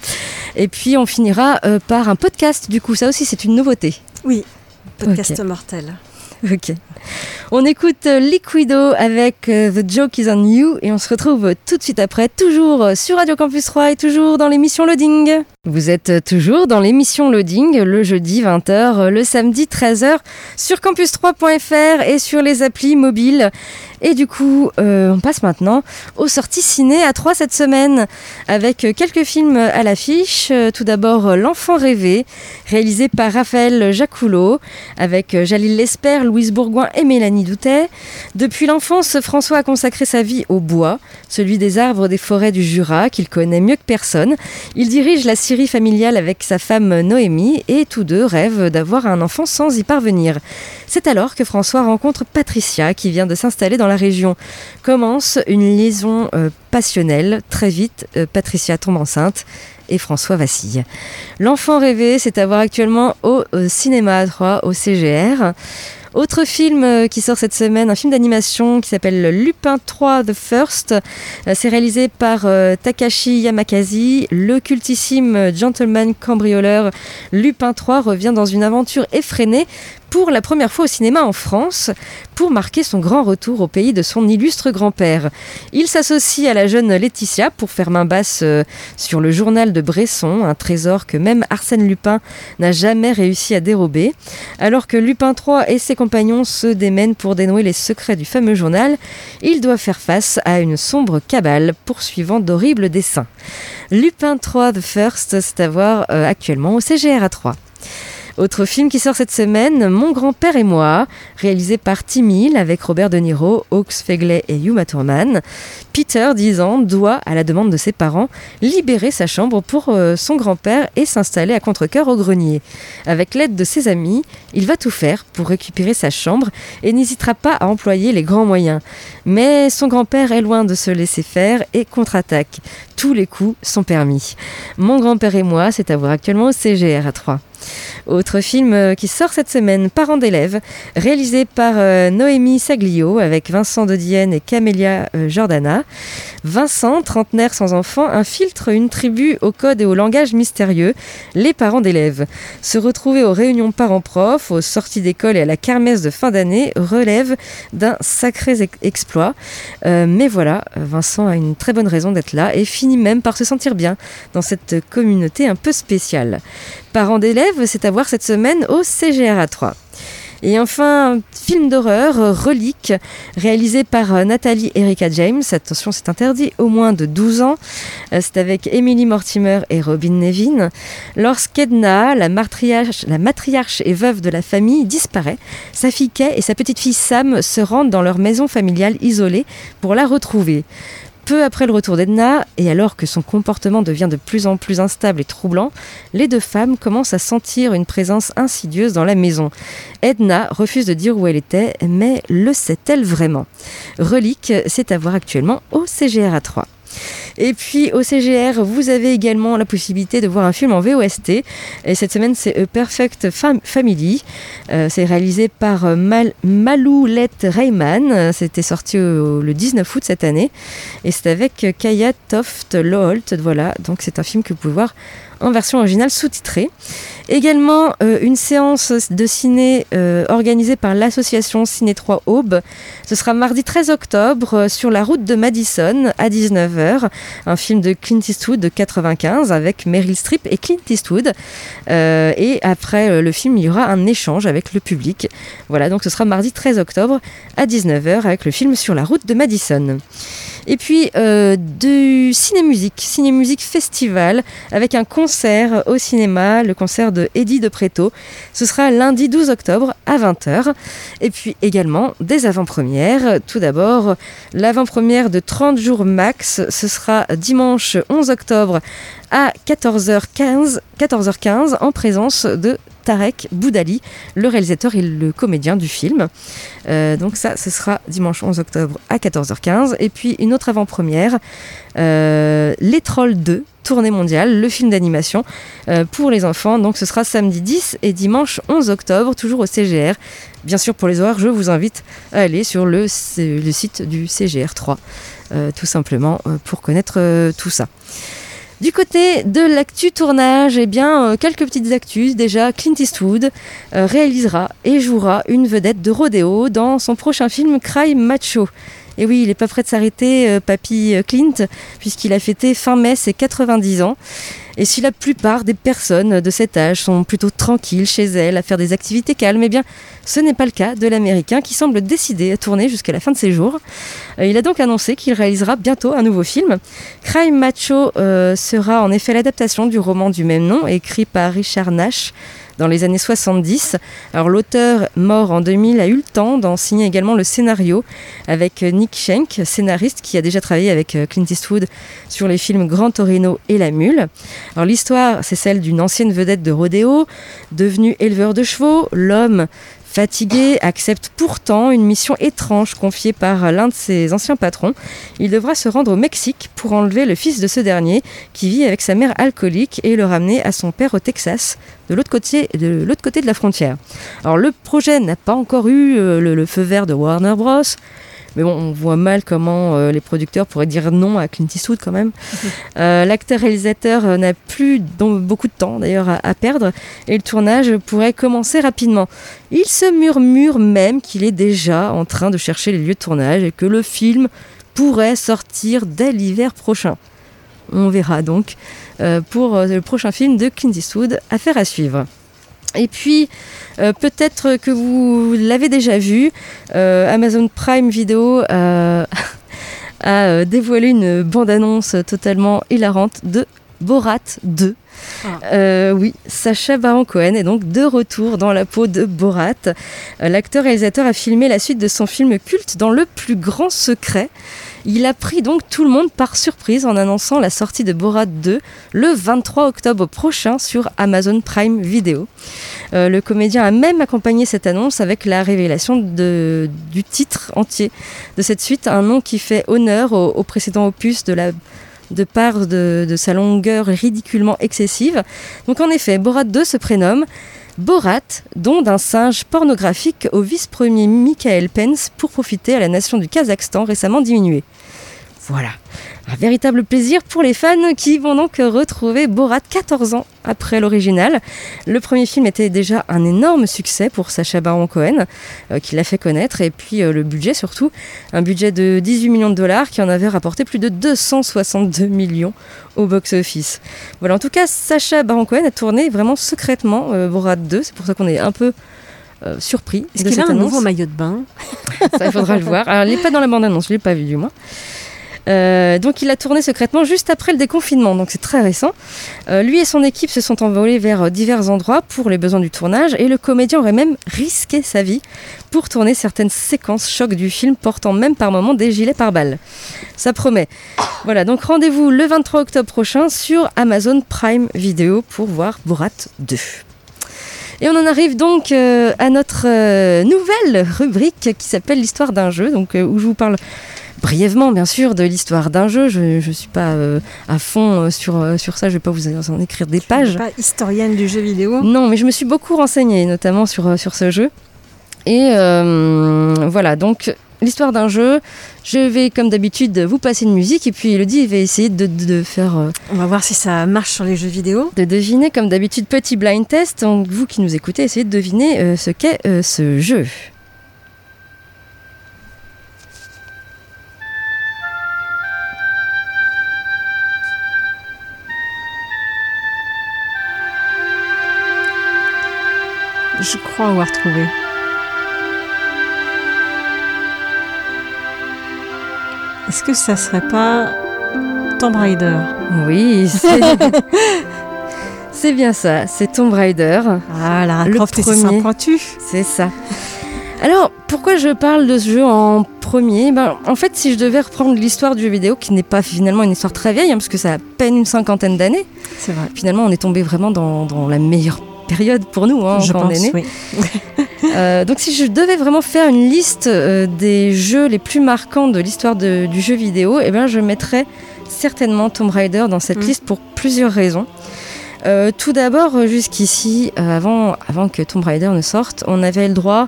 Et puis, on finira euh, par un podcast. Du coup, ça aussi, c'est une nouveauté. Oui, podcast mortel. Ok. On écoute euh, Liquido avec euh, The Joke is on You et on se retrouve tout de suite après, toujours sur Radio Campus 3 et toujours dans l'émission Loading. Vous êtes toujours dans l'émission Loading le jeudi 20h, euh, le samedi 13h sur campus3.fr et sur les applis mobiles. Et du coup, euh, on passe maintenant aux sorties ciné à 3 cette semaine avec quelques films à l'affiche. Euh, Tout d'abord, L'Enfant rêvé, réalisé par Raphaël Jacoulot avec euh, Jalil Lesper, Louise Bourgoin et Mélanie Doutet. Depuis l'enfance, François a consacré sa vie au bois, celui des arbres des forêts du Jura, qu'il connaît mieux que personne. Il dirige la familiale avec sa femme Noémie et tous deux rêvent d'avoir un enfant sans y parvenir. C'est alors que François rencontre Patricia qui vient de s'installer dans la région. Commence une liaison euh, passionnelle. Très vite, euh, Patricia tombe enceinte et François vacille. L'enfant rêvé, c'est à voir actuellement au, au cinéma à 3, au CGR. Autre film euh, qui sort cette semaine, un film d'animation qui s'appelle Lupin 3 The First. Euh, C'est réalisé par euh, Takashi Yamakazi. Le cultissime gentleman cambrioleur Lupin 3 revient dans une aventure effrénée pour la première fois au cinéma en France pour marquer son grand retour au pays de son illustre grand-père. Il s'associe à la jeune Laetitia pour faire main basse euh, sur le journal de Bresson, un trésor que même Arsène Lupin n'a jamais réussi à dérober. Alors que Lupin III et ses compagnons se démènent pour dénouer les secrets du fameux journal, il doit faire face à une sombre cabale poursuivant d'horribles dessins. Lupin III The First, c'est à voir euh, actuellement au CGR à 3. Autre film qui sort cette semaine, Mon grand-père et moi, réalisé par Tim Hill avec Robert De Niro, Hawks Fegley et Uma Thurman. Peter, 10 ans, doit, à la demande de ses parents, libérer sa chambre pour euh, son grand-père et s'installer à contre-cœur au grenier. Avec l'aide de ses amis, il va tout faire pour récupérer sa chambre et n'hésitera pas à employer les grands moyens. Mais son grand-père est loin de se laisser faire et contre-attaque. Tous les coups sont permis. Mon grand-père et moi, c'est à voir actuellement au CGR à 3. Autre film euh, qui sort cette semaine, Parents d'élèves, réalisé par euh, Noémie Saglio avec Vincent de Dienne et Camélia euh, Jordana. Vincent, trentenaire sans enfant, infiltre une tribu au code et au langage mystérieux, les parents d'élèves. Se retrouver aux réunions parents-profs, aux sorties d'école et à la kermesse de fin d'année relève d'un sacré ex- exploit. Euh, mais voilà, Vincent a une très bonne raison d'être là et finit même par se sentir bien dans cette communauté un peu spéciale. Parents d'élèves, c'est à voir cette semaine au CGRA 3. Et enfin, film d'horreur, Relique, réalisé par euh, Nathalie Erika James. Attention, c'est interdit, au moins de 12 ans. Euh, C'est avec Emily Mortimer et Robin Nevin. Lorsqu'Edna, la matriarche, la matriarche et veuve de la famille, disparaît, sa fille Kay et sa petite fille Sam se rendent dans leur maison familiale isolée pour la retrouver. Peu après le retour d'Edna, et alors que son comportement devient de plus en plus instable et troublant, les deux femmes commencent à sentir une présence insidieuse dans la maison. Edna refuse de dire où elle était, mais le sait-elle vraiment? Relique, c'est à voir actuellement au CGR à 3. Et puis au CGR, vous avez également la possibilité de voir un film en VOST. Et cette semaine, c'est A Perfect Fam- Family. Euh, c'est réalisé par euh, Mal Maloulette Rayman. C'était sorti au- le 19 août cette année. Et c'est avec euh, Kaya Toft Loholt. Voilà, donc c'est un film que vous pouvez voir en version originale sous-titrée. Également euh, une séance de ciné euh, organisée par l'association Ciné 3 Aube. Ce sera mardi 13 octobre euh, sur la route de Madison à 19h. Un film de Clint Eastwood de 95 avec Meryl Streep et Clint Eastwood. Et après le film, il y aura un échange avec le public. Voilà, donc ce sera mardi 13 octobre à 19h avec le film sur la route de Madison. Et puis euh, du ciné-musique, ciné-musique festival avec un concert au cinéma, le concert de Eddie de Préto. Ce sera lundi 12 octobre à 20h. Et puis également des avant-premières. Tout d'abord, l'avant-première de 30 jours max, ce sera dimanche 11 octobre à 14h15, 14h15 en présence de Tarek Boudali, le réalisateur et le comédien du film. Euh, donc ça, ce sera dimanche 11 octobre à 14h15. Et puis une autre avant-première, Les Trolls 2, tournée mondiale, le film d'animation euh, pour les enfants. Donc ce sera samedi 10 et dimanche 11 octobre, toujours au CGR. Bien sûr, pour les horaires, je vous invite à aller sur le, site du CGR 3, euh, tout simplement, pour connaître tout ça. Du côté de l'actu tournage, eh bien, euh, quelques petites actus. Déjà, Clint Eastwood euh, réalisera et jouera une vedette de rodéo dans son prochain film Cry Macho. Et oui, il n'est pas prêt de s'arrêter, euh, papy euh, Clint, puisqu'il a fêté fin mai ses 90 ans. Et si la plupart des personnes de cet âge sont plutôt tranquilles chez elles à faire des activités calmes, eh bien, ce n'est pas le cas de l'Américain qui semble décidé à tourner jusqu'à la fin de ses jours. Euh, il a donc annoncé qu'il réalisera bientôt un nouveau film. Crime Macho sera en effet l'adaptation du roman du même nom, écrit par Richard Nash dans les années 70. Alors l'auteur, mort en 2000, a eu le temps d'en signer également le scénario avec euh, Nick Schenk, scénariste qui a déjà travaillé avec euh, Clint Eastwood sur les films Grand Torino et La Mule. Alors l'histoire, c'est celle d'une ancienne vedette de rodéo, devenue éleveur de chevaux. L'homme Fatigué, accepte pourtant une mission étrange confiée par l'un de ses anciens patrons. Il devra se rendre au Mexique pour enlever le fils de ce dernier qui vit avec sa mère alcoolique et le ramener à son père au Texas, de l'autre côté, de la frontière. Alors le projet n'a pas encore eu euh, le feu vert de Warner Bros. Mais bon, on voit mal comment euh, les producteurs pourraient dire non à Clint Eastwood quand même. [LAUGHS] Euh, L'acteur-réalisateur euh, n'a plus donc, beaucoup de temps d'ailleurs à, à perdre et le tournage pourrait commencer rapidement. Il se murmure même qu'il est déjà en train de chercher les lieux de tournage et que le film pourrait sortir dès l'hiver prochain. On verra donc euh, pour le prochain film de Clint Eastwood, affaire à suivre. Et puis, euh, peut-être que vous l'avez déjà vu, euh, Amazon Prime Video euh, [LAUGHS] a dévoilé une bande-annonce totalement hilarante de Borat 2. Ah. Oui, Sacha Baron Cohen est donc de retour dans la peau de Borat. L'acteur-réalisateur a filmé la suite de son film culte dans le plus grand secret. Il a pris donc tout le monde par surprise en annonçant la sortie de Borat 2 le 23 octobre prochain sur Amazon Prime Video. Euh, le comédien a même accompagné cette annonce avec la révélation du titre entier de cette suite, un nom qui fait honneur au, précédent opus de part de sa longueur ridiculement excessive. Donc en effet, Borat 2 se prénomme Borat, don d'un singe pornographique au vice-premier Michael Pence pour profiter à la nation du Kazakhstan récemment diminuée. Voilà, un véritable plaisir pour les fans qui vont donc retrouver Borat 14 ans après l'original. Le premier film était déjà un énorme succès pour Sacha Baron Cohen, euh, qui l'a fait connaître, et puis euh, le budget surtout, un budget de 18 millions de dollars qui en avait rapporté plus de 262 millions au box-office. Voilà, en tout cas, Sacha Baron Cohen a tourné vraiment secrètement euh, Borat 2, c'est pour ça qu'on est un peu euh, surpris. Est-ce qu'il a un nouveau maillot de bain? Ça, il faudra le voir. Alors, il n'est pas dans la bande-annonce, je ne l'ai pas vu du moins. Euh, donc il a tourné secrètement juste après le déconfinement, donc c'est très récent. Euh, lui et son équipe se sont envolés vers euh, divers endroits pour les besoins du tournage et le comédien aurait même risqué sa vie pour tourner certaines séquences chocs du film portant même par moments des gilets pare-balles. Ça promet. Voilà, donc rendez-vous le 23 octobre prochain sur Amazon Prime Video pour voir Borat 2. Et on en arrive donc à notre nouvelle rubrique qui s'appelle l'histoire d'un jeu, donc où je vous parle brièvement bien sûr de l'histoire d'un jeu. Je ne suis pas euh, à fond euh, sur, euh, sur ça, je ne vais pas vous en écrire des Je pages. suis pas historienne du jeu vidéo. Non, mais je me suis beaucoup renseignée, notamment sur, sur ce jeu. Et euh, voilà, donc l'histoire d'un jeu. Je vais, comme d'habitude, vous passer une musique et puis Elodie va essayer de, de- de faire. euh, On va voir si ça marche sur les jeux vidéo. de deviner, comme d'habitude, petit blind test. Donc, vous qui nous écoutez, essayez de deviner euh, ce qu'est euh, ce jeu. Crois avoir trouvé. Est-ce que ça serait pas Tomb Raider? Oui, c'est. [LAUGHS] c'est bien ça, c'est Tomb Raider. Ah, Lara Le Croft premier. seins pointus. C'est ça. Alors, pourquoi je parle de ce jeu en premier? Ben, En fait, si je devais reprendre l'histoire du jeu vidéo, qui n'est pas finalement une histoire très vieille, hein, parce que ça a à peine une cinquantaine d'années, C'est vrai. finalement, on est tombé vraiment dans, dans la meilleure période pour nous hein, je quand on est né. oui. [LAUGHS] Euh, donc, si je devais vraiment faire une liste euh, des jeux les plus marquants de l'histoire du jeu vidéo, eh ben, je mettrais certainement Tomb Raider dans cette Mm. liste pour plusieurs raisons. Euh, tout d'abord, jusqu'ici, euh, avant, avant que Tomb Raider ne sorte, on avait le droit,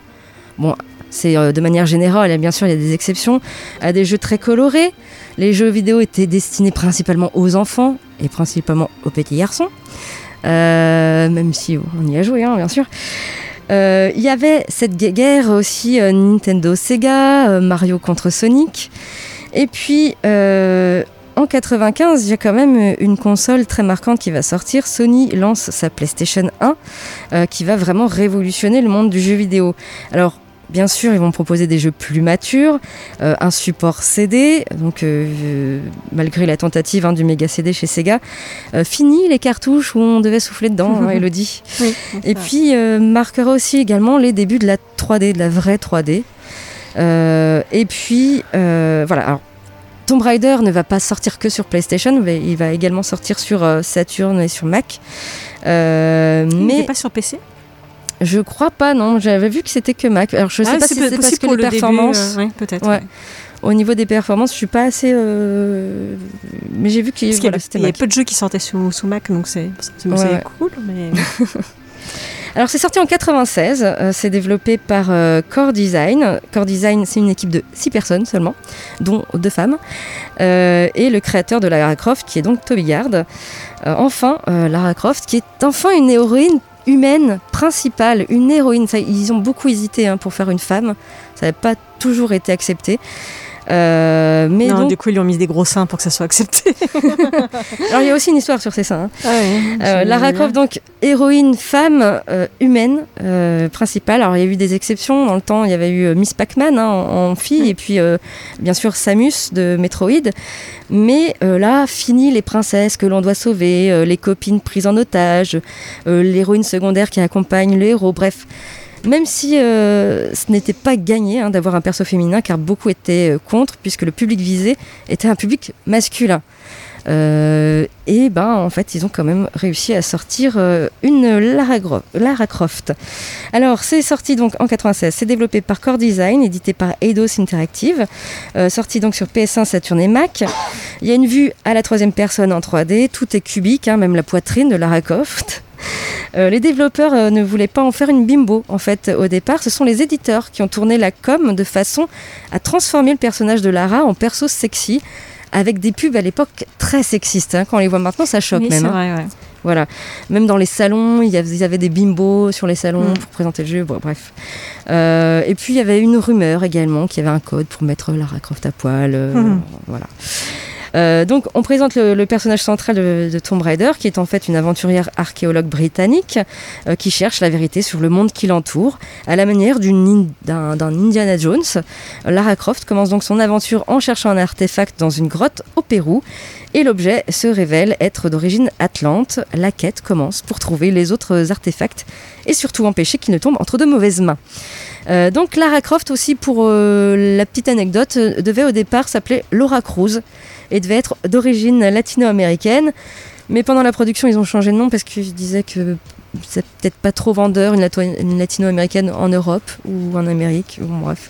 bon, c'est de manière générale, et bien sûr il y a des exceptions, à des jeux très colorés. Les jeux vidéo étaient destinés principalement aux enfants et principalement aux petits garçons, même si on y a joué, hein, bien sûr. Euh, Il y avait cette gue- guerre aussi euh, Nintendo Sega, euh, Mario contre Sonic. Et puis euh, en 95, il y a quand même euh, une console très marquante qui va sortir. Sony lance sa PlayStation 1 euh, qui va vraiment révolutionner le monde du jeu vidéo. Alors Bien sûr, ils vont proposer des jeux plus matures, euh, un support CD, donc euh, euh, malgré la tentative hein, du méga CD chez Sega, euh, fini les cartouches où on devait souffler dedans, hein, [LAUGHS] Elodie. Oui, Et puis marquera aussi également les débuts de la 3D, de la vraie 3D. Euh, et puis voilà. Alors, Tomb Raider ne va pas sortir que sur PlayStation, mais il va également sortir sur Saturn et sur Mac. Il n'est mais pas sur PC je crois pas, non. J'avais vu que c'était que Mac. Alors je sais Ah, pas si c'est parce possible que pour les le performances. euh, oui, peut-être. Ouais. ouais. Au niveau des performances, je suis pas assez. euh, Mais j'ai vu qu'il y avait- il y Mac. peu de jeux qui sortaient sous, sous Mac, donc c'est cool. Mais... [LAUGHS] Alors c'est sorti en 96, euh, c'est développé par euh, Core Design. Core Design, c'est une équipe de 6 personnes seulement, dont deux femmes, Euh, et le créateur de Lara Croft, qui est donc Toby Gard. Enfin, Lara Croft, qui est enfin une héroïne humaine principale, une héroïne. Ils ont beaucoup hésité hein, pour faire une femme, ça n'avait pas toujours été accepté. Euh, mais non, donc, du coup, ils lui ont mis des gros seins pour que ça soit accepté. [LAUGHS] alors il y a aussi une histoire sur ces seins. hein. Ah Euh, Lara Croft, donc héroïne femme euh, humaine principale. Alors il y a eu des exceptions dans le temps. Il y avait eu Miss Pac-Man hein, en, en fille et puis bien sûr Samus de Metroid. Mais là, fini les princesses que l'on doit sauver, les copines prises en otage, l'héroïne secondaire qui accompagne le héros. Bref. Même si euh, ce n'était pas gagné hein, d'avoir un perso féminin, car beaucoup étaient euh, contre, puisque le public visé était un public masculin. Euh, et ben en fait ils ont quand même réussi à sortir euh, une Lara, Croft. Alors c'est sorti donc en 96, c'est développé par Core Design, édité par Eidos Interactive, sorti donc sur PS1, Saturn et Mac. Il y a une vue à la troisième personne en 3D, tout est cubique, hein, même la poitrine de Lara Croft. [LAUGHS] Euh, les développeurs euh, ne voulaient pas en faire une bimbo en fait au départ. Ce sont les éditeurs qui ont tourné la com de façon à transformer le personnage de Lara en perso sexy avec des pubs à l'époque très sexistes. hein. Quand on les voit maintenant, ça choque Oui, même. hein. ouais. Voilà. Même dans les salons, il y avait, des bimbos sur les salons Mm. pour présenter le jeu. Bon, bref. Euh, et puis il y avait une rumeur également qu'il y avait un code pour mettre Lara Croft à poil. Mhm. Voilà. Euh, donc on présente le, personnage central de, Tomb Raider, qui est en fait une aventurière archéologue britannique euh, qui cherche la vérité sur le monde qui l'entoure, à la manière d'un Indiana Jones. Lara Croft commence donc son aventure en cherchant un artefact dans une grotte au Pérou, et l'objet se révèle être d'origine atlante. La quête commence pour trouver les autres artefacts et surtout empêcher qu'ils ne tombent entre de mauvaises mains. Euh, donc Lara Croft aussi pour euh, la petite anecdote euh, devait au départ s'appeler Laura Cruz et devait être d'origine latino-américaine. Mais pendant la production, ils ont changé de nom parce qu'ils disaient que c'est peut-être pas trop vendeur une, latino-américaine en Europe ou en Amérique. Bon, bref.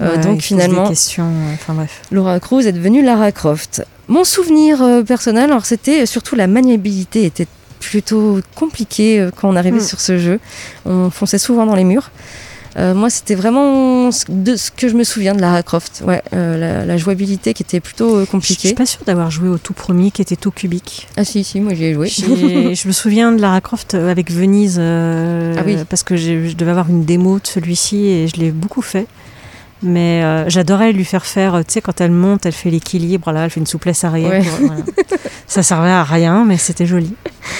Euh, Ouais, donc finalement, enfin bref. Laura Cruz est devenue Lara Croft. Mon souvenir euh, personnel, alors c'était surtout la maniabilité était plutôt compliquée euh, quand on arrivait Mm. sur ce jeu. On fonçait souvent dans les murs. Euh, moi, c'était vraiment ce- de ce que je me souviens de Lara Croft. Ouais, euh, la, la jouabilité qui était plutôt euh, Je suis compliquée. pas sûre d'avoir joué au tout premier qui était tout cubique. Ah si, si, moi j'y ai joué. [LAUGHS] Je me souviens de Lara Croft avec Venise Ah oui. parce que je devais avoir une démo de celui-ci et je l'ai beaucoup fait. Mais euh, j'adorais lui faire faire, euh, tu sais, quand elle monte, elle fait l'équilibre, là, elle fait une souplesse arrière. Ouais. voilà. Ça servait à rien, mais c'était joli.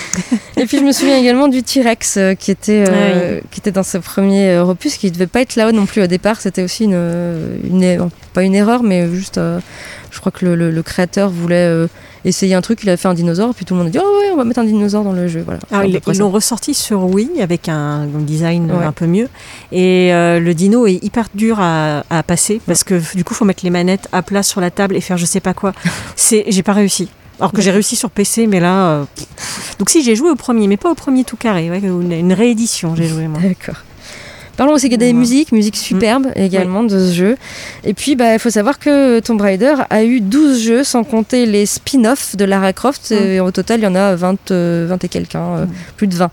[LAUGHS] Et puis je me souviens également du T-Rex euh, qui, était, euh, Ah qui était dans ce premier opus, qui devait pas être là-haut non plus au départ. C'était aussi une, une pas une erreur, mais juste, je crois que le, le- le créateur voulait essayer un truc, il a fait un dinosaure, puis tout le monde a dit oh ouais, on va mettre un dinosaure dans le jeu. Voilà. Alors, ils l'ont ressorti sur Wii avec un design Ouais. un peu mieux. Et euh, le dino est hyper dur à, à passer parce que du coup, faut mettre les manettes à plat sur la table et faire je sais pas quoi. [LAUGHS] C'est, j'ai pas réussi. Alors que j'ai réussi sur PC, mais là. euh, Donc si j'ai joué au premier, mais pas au premier tout carré, ouais, une réédition j'ai joué moi. D'accord. Parlons aussi des Ouais. musiques, musique superbe également de ce jeu. Et puis, bah, il faut savoir que Tomb Raider a eu 12 jeux, sans compter les spin-offs de Lara Croft. Mm. Et au total, il y en a 20, euh, 20 et quelques, hein, euh, plus de 20.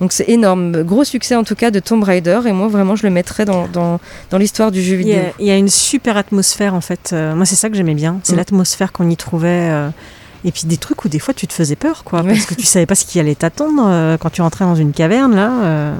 Donc c'est énorme. Gros succès en tout cas de Tomb Raider. Et moi, vraiment, je le mettrais dans, dans, dans l'histoire du jeu vidéo. il y a une super atmosphère en fait. Euh, moi, c'est ça que j'aimais bien. C'est Mm. l'atmosphère qu'on y trouvait. euh, et puis des trucs où des fois tu te faisais peur, quoi, parce que tu savais pas ce qui allait t'attendre euh, quand tu rentrais dans une caverne là. euh,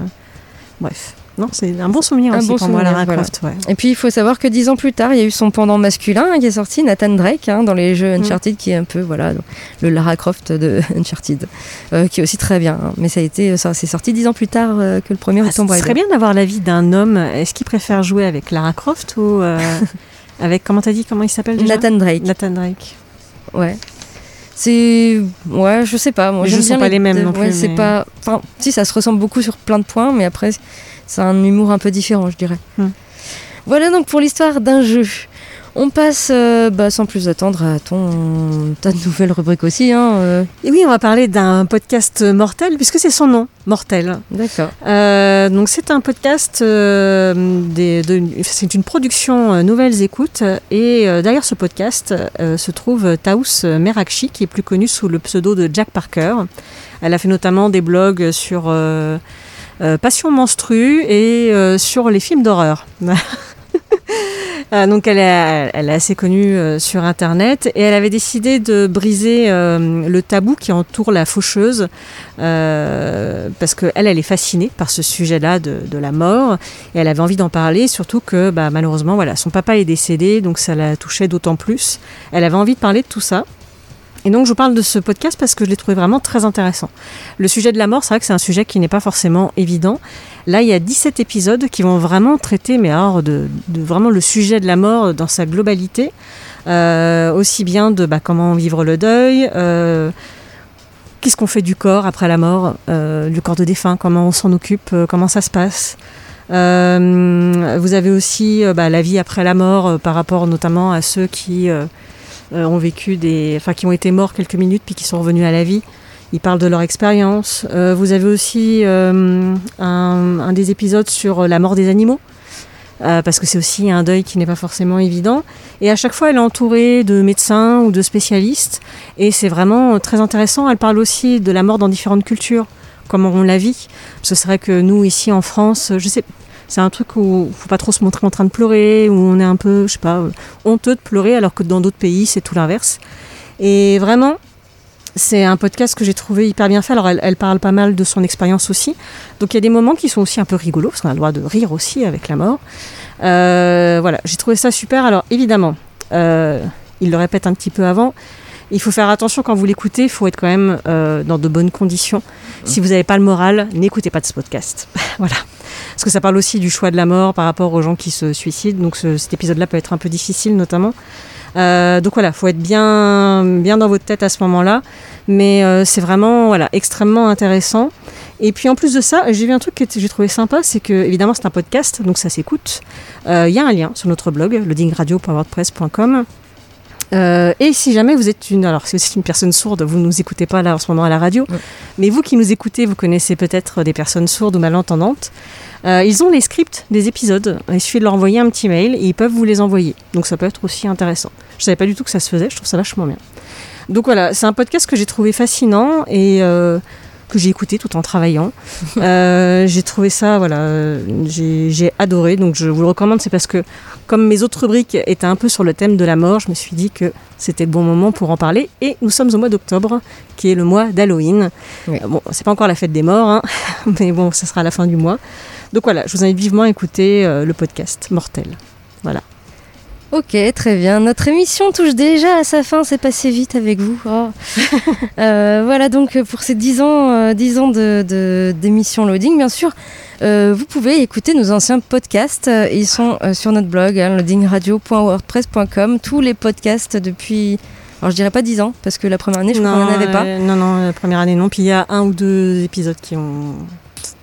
Bref, non, c'est un bon souvenir Un aussi bon pour moi, Lara voilà. Croft. ouais. Et puis il faut savoir que dix ans plus tard, il y a eu son pendant masculin hein, qui est sorti, Nathan Drake, hein, dans les jeux Mm. Uncharted, qui est un peu voilà le Lara Croft de [LAUGHS] Uncharted, euh, qui est aussi très bien. hein. Mais ça a été, ça c'est sorti dix ans plus tard euh, que le premier Ah, ce serait bien d'avoir l'avis d'un homme. Est-ce qu'il préfère jouer avec Lara Croft ou euh, [LAUGHS] avec comment t'as dit comment il s'appelle déjà? Nathan Drake. Nathan Drake. Ouais. C'est ouais, je sais pas. Moi, Les jeux sont pas les mêmes non Ouais, plus, c'est pas. Enfin, si ça se ressemble beaucoup sur plein de points, mais après c'est un humour un peu différent, je dirais. Hmm. Voilà donc pour l'histoire d'un jeu. On passe euh, bah, sans plus attendre à ton ta nouvelle rubrique aussi. Hein, euh. Et oui, on va parler d'un podcast mortel puisque c'est son nom, Mortel. D'accord. Euh, donc c'est un podcast, c'est une production Nouvelles Écoutes et derrière ce podcast se trouve Taous Merakchi qui est plus connue sous le pseudo de Jack Parker. Elle a fait notamment des blogs sur Passion Menstrue et euh, sur les films d'horreur. [LAUGHS] Euh, donc elle est, assez connue euh, sur Internet et elle avait décidé de briser euh, le tabou qui entoure la faucheuse euh, parce qu'elle, elle est fascinée par ce sujet-là de, la mort et elle avait envie d'en parler, surtout que bah, malheureusement son papa est décédé donc ça la touchait d'autant plus. Elle avait envie de parler de tout ça. Et donc je vous parle de ce podcast parce que je l'ai trouvé vraiment très intéressant. Le sujet de la mort, c'est vrai que c'est un sujet qui n'est pas forcément évident. Là, il y a 17 épisodes qui vont vraiment traiter, mais alors de, vraiment le sujet de la mort dans sa globalité, Euh, aussi bien de bah, comment vivre le deuil, euh, qu'est-ce qu'on fait du corps après la mort, euh, du corps de défunt, comment on s'en occupe, euh, comment ça se passe. Vous avez aussi bah, la vie après la mort par rapport notamment à ceux qui ont vécu des, enfin qui ont été morts quelques minutes puis qui sont revenus à la vie. Ils parlent de leur expérience. Euh, vous avez aussi euh, un, des épisodes sur la mort des animaux. euh, parce que c'est aussi un deuil qui n'est pas forcément évident. Et à chaque fois, elle est entourée de médecins ou de spécialistes. Et c'est vraiment très intéressant. Elle parle aussi de la mort dans différentes cultures, comment on la vit. C'est vrai que nous, ici en France, je sais, c'est un truc où faut pas trop se montrer en train de pleurer, où on est un peu, je sais pas, euh, honteux de pleurer, alors que dans d'autres pays, c'est tout l'inverse. Et vraiment, c'est un podcast que j'ai trouvé hyper bien fait. Alors, elle, elle parle pas mal de son expérience aussi. Donc, il y a des moments qui sont aussi un peu rigolos, parce qu'on a le droit de rire aussi avec la mort. Euh, voilà, j'ai trouvé ça super. Alors, évidemment, euh, il le répète un petit peu avant. Il faut faire attention quand vous l'écoutez, il faut être quand même euh, dans de bonnes conditions. Si vous n'avez pas le moral, n'écoutez pas de ce podcast. [LAUGHS] voilà. Parce que ça parle aussi du choix de la mort par rapport aux gens qui se suicident. Donc ce- cet épisode-là peut être un peu difficile notamment. Euh, donc voilà, faut être bien, bien dans votre tête à ce moment-là. Mais euh, c'est vraiment voilà, extrêmement intéressant. Et puis en plus de ça, j'ai vu un truc que j'ai trouvé sympa, c'est que évidemment c'est un podcast, donc ça s'écoute. Euh, Il y a un lien sur notre blog, loadingradio.wordpress.com. Euh, et si jamais vous êtes une, alors si vous êtes une personne sourde, vous ne nous écoutez pas là en ce moment à la radio, mais vous qui nous écoutez, vous connaissez peut-être des personnes sourdes ou malentendantes. Euh, ils ont les scripts des épisodes. Il suffit de leur envoyer un petit mail et ils peuvent vous les envoyer. Donc ça peut être aussi intéressant. Je savais pas du tout que ça se faisait. Je trouve ça vachement bien. Donc voilà, c'est un podcast que j'ai trouvé fascinant et euh, que j'ai écouté tout en travaillant. Euh, [LAUGHS] j'ai trouvé ça, voilà, j'ai adoré. Donc je vous le recommande, c'est parce que comme mes autres rubriques étaient un peu sur le thème de la mort, je me suis dit que c'était le bon moment pour en parler. Et nous sommes au mois d'octobre, qui est le mois d'Halloween. Oui. Euh, Bon, c'est pas encore la fête des morts, hein, [LAUGHS] mais bon, ce sera à la fin du mois. Donc voilà, je vous invite vivement à écouter euh, le podcast Mortel. Voilà. Ok, très bien. Notre émission touche déjà à sa fin. C'est passé vite avec vous. Oh. [LAUGHS] Euh, voilà donc pour ces 10 ans, euh, 10 ans de, d'émission Loading, bien sûr. euh, vous pouvez écouter nos anciens podcasts. Ils sont sur notre blog, hein, loadingradio.wordpress.com. Tous les podcasts depuis, alors je dirais pas 10 ans, parce que la première année, je crois qu'on n'en avait pas. euh, non, non, la première année non. Puis il y a un ou deux épisodes qui ont.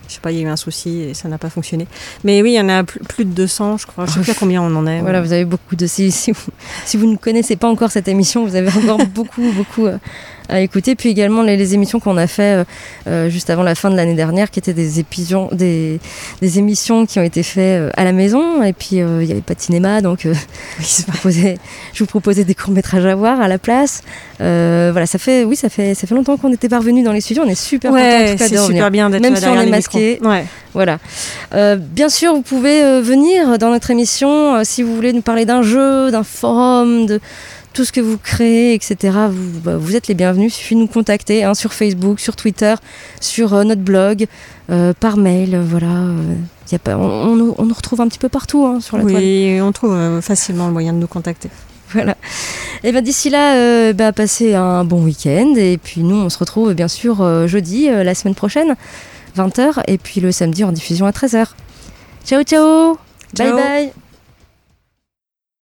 Je sais pas, il y a eu un souci et ça n'a pas fonctionné. Mais oui, il y en a plus, de 200, je crois. Je sais plus à [LAUGHS] combien on en est. Voilà, vous avez beaucoup de. Si, si vous, si vous ne connaissez pas encore cette émission, vous avez encore beaucoup, beaucoup euh, à écouter. Puis également les, les émissions qu'on a fait euh, euh, juste avant la fin de l'année dernière, qui étaient des, épisions, des, des émissions qui ont été faites euh, à la maison. Et puis il n'y avait pas de cinéma, donc [LAUGHS] je, vous proposais, je vous proposais des courts métrages à voir à la place. Voilà, ça fait, oui, ça fait, ça fait longtemps qu'on n'était pas revenu dans les studios. On est super content en Ouais, tout cas c'est super bien d'être Même là si on est les masqué. Ouais. Voilà. Euh, bien sûr, vous pouvez euh, venir dans notre émission euh, si vous voulez nous parler d'un jeu, d'un forum, de tout ce que vous créez, etc. Vous, bah, vous êtes les bienvenus. Il suffit de nous contacter hein, sur Facebook, sur Twitter, sur euh, notre blog, euh, par mail. euh, voilà. y a pas, on, on nous- on nous retrouve un petit peu partout hein, sur la toile. Oui, on trouve facilement le moyen de nous contacter. Voilà. Et ben d'ici là, bah, passez un bon week-end. Et puis nous, on se retrouve bien sûr jeudi, la semaine prochaine, 20h. Et puis le samedi en diffusion à 13h. Ciao, ciao Ciao. Bye bye